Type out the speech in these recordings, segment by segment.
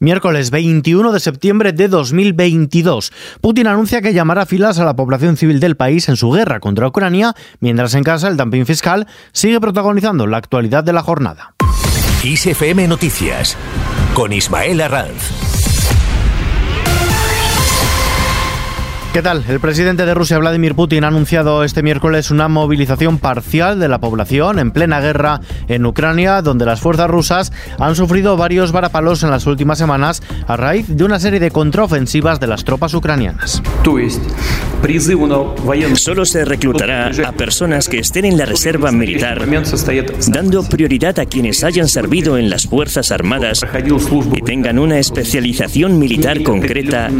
Miércoles 21 de septiembre de 2022. Putin anuncia que llamará filas a la población civil del país en su guerra contra Ucrania, mientras en casa el dumping fiscal sigue protagonizando la actualidad de la jornada. ISFM Noticias con Ismael Arranz. ¿Qué tal? El presidente de Rusia, Vladimir Putin, ha anunciado este miércoles una movilización parcial de la población en plena guerra en Ucrania, donde las fuerzas rusas han sufrido varios varapalos en las últimas semanas a raíz de una serie de contraofensivas de las tropas ucranianas. Solo se reclutará a personas que estén en la reserva militar, dando prioridad a quienes hayan servido en las Fuerzas Armadas y tengan una especialización militar concreta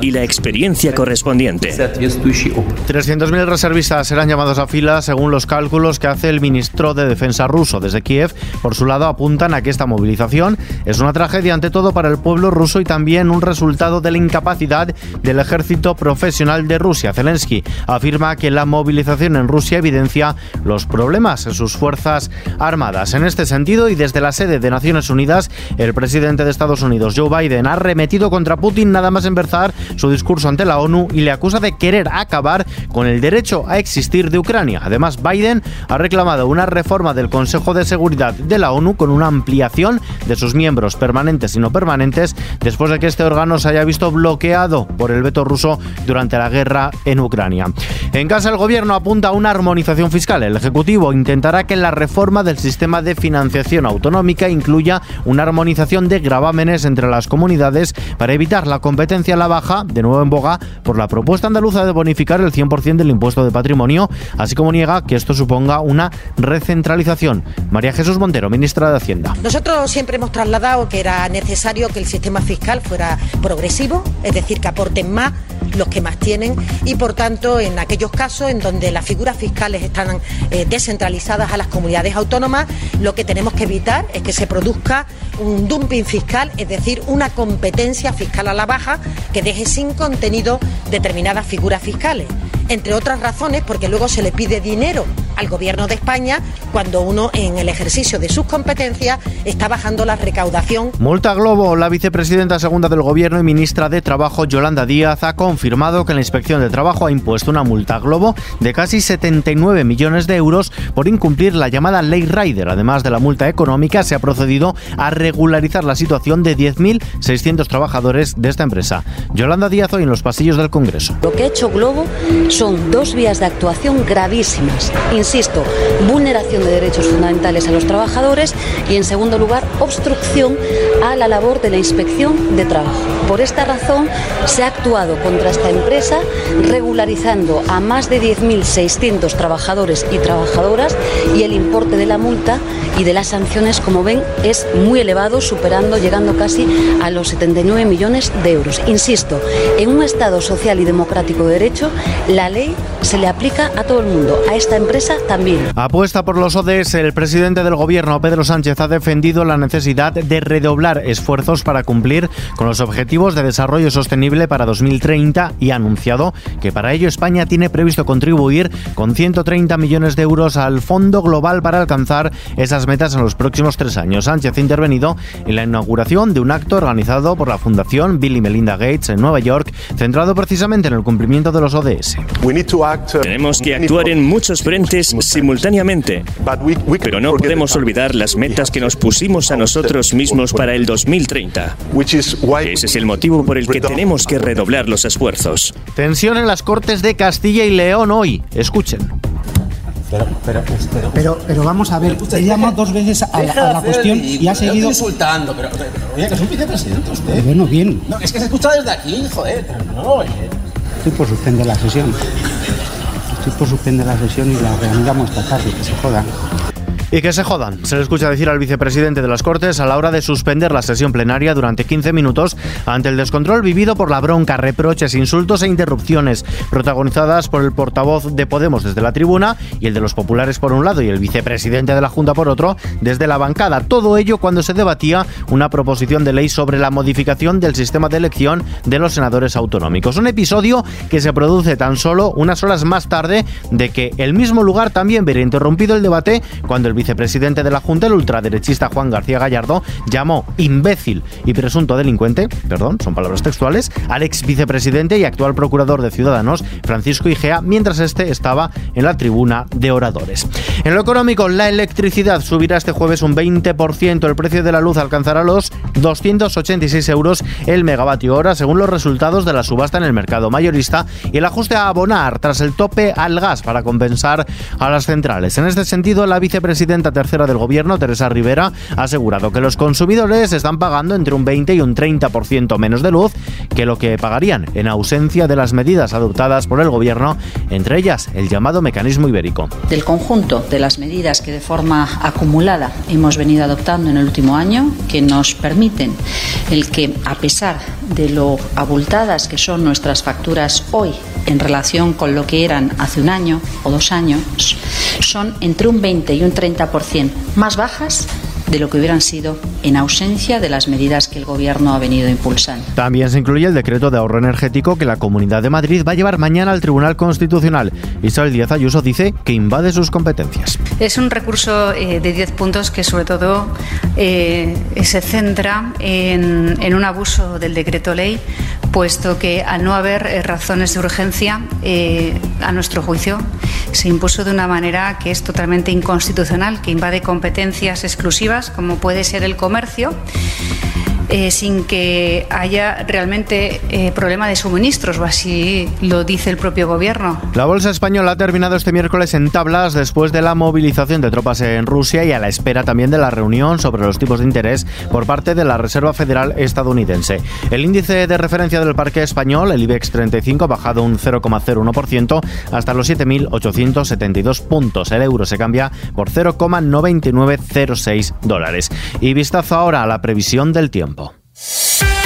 y la experiencia correspondiente. 300.000 reservistas serán llamados a fila según los cálculos que hace el ministro de Defensa ruso. Desde Kiev, por su lado, apuntan a que esta movilización es una tragedia ante todo para el pueblo ruso y también un resultado de la incapacidad del ejército profesional de Rusia. Zelensky afirma que la movilización en Rusia evidencia los problemas en sus fuerzas armadas. En este sentido, y desde la sede de Naciones Unidas, el presidente de Estados Unidos, Joe Biden, ha remetido contra Putin nada más empezar su discurso ante la ONU y le acusa de querer acabar con el derecho a existir de Ucrania. Además, Biden ha reclamado una reforma del Consejo de Seguridad de la ONU con una ampliación de sus miembros permanentes y no permanentes después de que este órgano se haya visto bloqueado por el veto ruso durante la guerra en Ucrania. En casa el gobierno apunta a una armonización fiscal. El Ejecutivo intentará que la reforma del sistema de financiación autonómica incluya una armonización de gravámenes entre las comunidades para evitar la competencia a la baja, de nuevo en boga, por la propuesta andaluza de bonificar el 100% del impuesto de patrimonio, así como niega que esto suponga una recentralización. María Jesús Montero, ministra de Hacienda. Nosotros siempre hemos trasladado que era necesario que el sistema fiscal fuera progresivo, es decir, que aporten más los que más tienen y por tanto en aquellos casos en donde las figuras fiscales están eh, descentralizadas a las comunidades autónomas, lo que tenemos que evitar es que se produzca un dumping fiscal, es decir, una competencia fiscal a la baja que deje sin contenido determinadas figuras fiscales. Entre otras razones porque luego se le pide dinero al Gobierno de España cuando uno en el ejercicio de sus competencias está bajando la recaudación. Multa Globo. La vicepresidenta segunda del Gobierno y ministra de Trabajo, Yolanda Díaz, ha confirmado que la Inspección de Trabajo ha impuesto una multa Globo de casi 79 millones de euros por incumplir la llamada Ley Rider. Además de la multa económica, se ha procedido a regularizar la situación de 10.600 trabajadores de esta empresa. Yolanda Díaz hoy en los pasillos del Congreso. Lo que ha hecho Globo son dos vías de actuación gravísimas. Insisto, vulneración de derechos fundamentales a los trabajadores y, en segundo lugar, obstrucción a la labor de la inspección de trabajo. Por esta razón, se ha actuado contra esta empresa regularizando a más de 10.600 trabajadores y trabajadoras y el importe de la multa y de las sanciones, como ven, es muy elevado, superando, llegando casi a los 79 millones de euros. Insisto, en un Estado social y democrático de derecho, la ley se le aplica a todo el mundo, a esta empresa también. Apuesta por los ODS, el presidente del gobierno, Pedro Sánchez, ha defendido la necesidad de redoblar esfuerzos para cumplir con los objetivos de desarrollo sostenible para 2030 y ha anunciado que para ello España tiene previsto contribuir con 130 millones de euros al Fondo Global para alcanzar esas metas en los próximos tres años. Sánchez ha intervenido en la inauguración de un acto organizado por la Fundación Bill y Melinda Gates en Nueva York, centrado precisamente en el cumplimiento de los ODS. Uh, Tenemos que actuar en muchos frentes simultáneamente, pero no podemos olvidar las metas que nos pusimos a nosotros mismos para el 2030. Ese es el motivo por el que tenemos que redoblar los esfuerzos. Tensión en las Cortes de Castilla y León hoy. Escuchen. Pero, pero, pero, pero, vamos a ver, he llamado dos veces a la, a la cuestión y ha seguido. insultando, pero, oye, que es un vicepresidente usted. Bueno, bien. No, es que se escucha desde aquí, joder, pero no, oye. Estoy por suspender la sesión. Estoy por suspender la sesión y la reanudamos esta tarde, que se jodan. Y que se jodan, se le escucha decir al vicepresidente de las Cortes a la hora de suspender la sesión plenaria durante 15 minutos ante el descontrol vivido por la bronca, reproches, insultos e interrupciones protagonizadas por el portavoz de Podemos desde la tribuna y el de los populares por un lado y el vicepresidente de la Junta por otro desde la bancada. Todo ello cuando se debatía una proposición de ley sobre la modificación del sistema de elección de los senadores autonómicos. Un episodio que se produce tan solo unas horas más tarde de que el mismo lugar también hubiera interrumpido el debate cuando el vicepresidente de la Junta, el ultraderechista Juan García Gallardo, llamó imbécil y presunto delincuente, perdón, son palabras textuales, al ex vicepresidente y actual procurador de Ciudadanos, Francisco Igea, mientras este estaba en la tribuna de oradores. En lo económico, la electricidad subirá este jueves un 20%, el precio de la luz alcanzará los 286 euros el megavatio hora, según los resultados de la subasta en el mercado mayorista y el ajuste a abonar tras el tope al gas para compensar a las centrales. En este sentido, la vicepresidenta tercera del gobierno, Teresa Rivera, ha asegurado que los consumidores están pagando entre un 20 y un 30% menos de luz que lo que pagarían en ausencia de las medidas adoptadas por el gobierno, entre ellas el llamado mecanismo ibérico. Del conjunto de las medidas que de forma acumulada hemos venido adoptando en el último año, que nos permiten el que, a pesar de lo abultadas que son nuestras facturas hoy en relación con lo que eran hace un año o dos años, son entre un 20 y un 30% más bajas de lo que hubieran sido en ausencia de las medidas que el Gobierno ha venido impulsando. También se incluye el decreto de ahorro energético que la Comunidad de Madrid va a llevar mañana al Tribunal Constitucional. Isabel Díaz Ayuso dice que invade sus competencias. Es un recurso eh, de 10 puntos que sobre todo eh, se centra en, en, un abuso del decreto ley, puesto que al no haber eh, razones de urgencia, a nuestro juicio, se impuso de una manera que es totalmente inconstitucional, que invade competencias exclusivas, como puede ser el comercio. Eh, sin que haya realmente eh, problema de suministros, o así lo dice el propio gobierno. La bolsa española ha terminado este miércoles en tablas después de la movilización de tropas en Rusia y a la espera también de la reunión sobre los tipos de interés por parte de la Reserva Federal estadounidense. El índice de referencia del parque español, el IBEX 35, ha bajado un 0,01% hasta los 7.872 puntos. El euro se cambia por 0,9906 dólares. Y vistazo ahora a la previsión del tiempo. Yeah.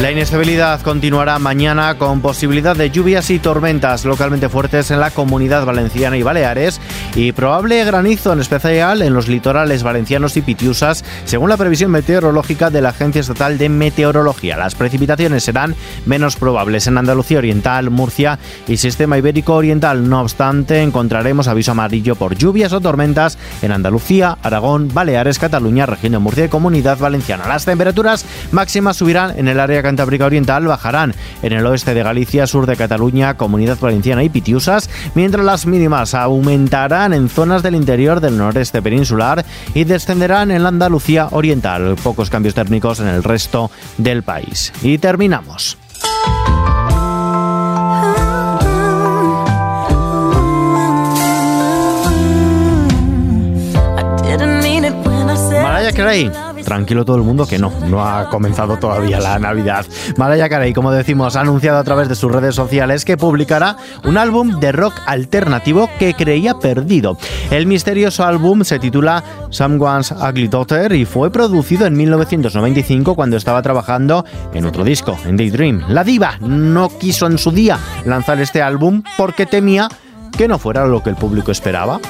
La inestabilidad continuará mañana con posibilidad de lluvias y tormentas localmente fuertes en la comunidad valenciana y Baleares y probable granizo en especial en los litorales valencianos y pitiusas, según la previsión meteorológica de la Agencia Estatal de Meteorología. Las precipitaciones serán menos probables en Andalucía Oriental, Murcia y Sistema Ibérico Oriental. No obstante, encontraremos aviso amarillo por lluvias o tormentas en Andalucía, Aragón, Baleares, Cataluña, región de Murcia y Comunidad Valenciana. Las temperaturas máximas subirán en el área Cantábrica Oriental bajarán en el oeste de Galicia, sur de Cataluña, Comunidad Valenciana y Pitiusas, mientras las mínimas aumentarán en zonas del interior del noreste peninsular y descenderán en la Andalucía Oriental. Pocos cambios térmicos en el resto del país. Y terminamos. Mariah Carey Tranquilo todo el mundo que no, no ha comenzado todavía la Navidad. Mariah Carey, como decimos, ha anunciado a través de sus redes sociales que publicará un álbum de rock alternativo que creía perdido. El misterioso álbum se titula Someone's Ugly Daughter y fue producido en 1995 cuando estaba trabajando en otro disco, en Daydream. La diva no quiso en su día lanzar este álbum porque temía que no fuera lo que el público esperaba.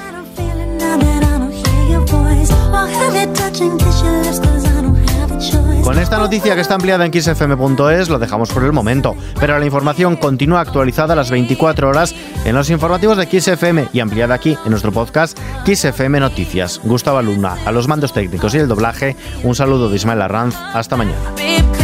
Con esta noticia que está ampliada en xfm.es lo dejamos por el momento, pero la información continúa actualizada a las 24 horas en los informativos de XFM y ampliada aquí en nuestro podcast XFM Noticias. Gustavo Luna, a los mandos técnicos y el doblaje, un saludo de Ismael Arranz, hasta mañana.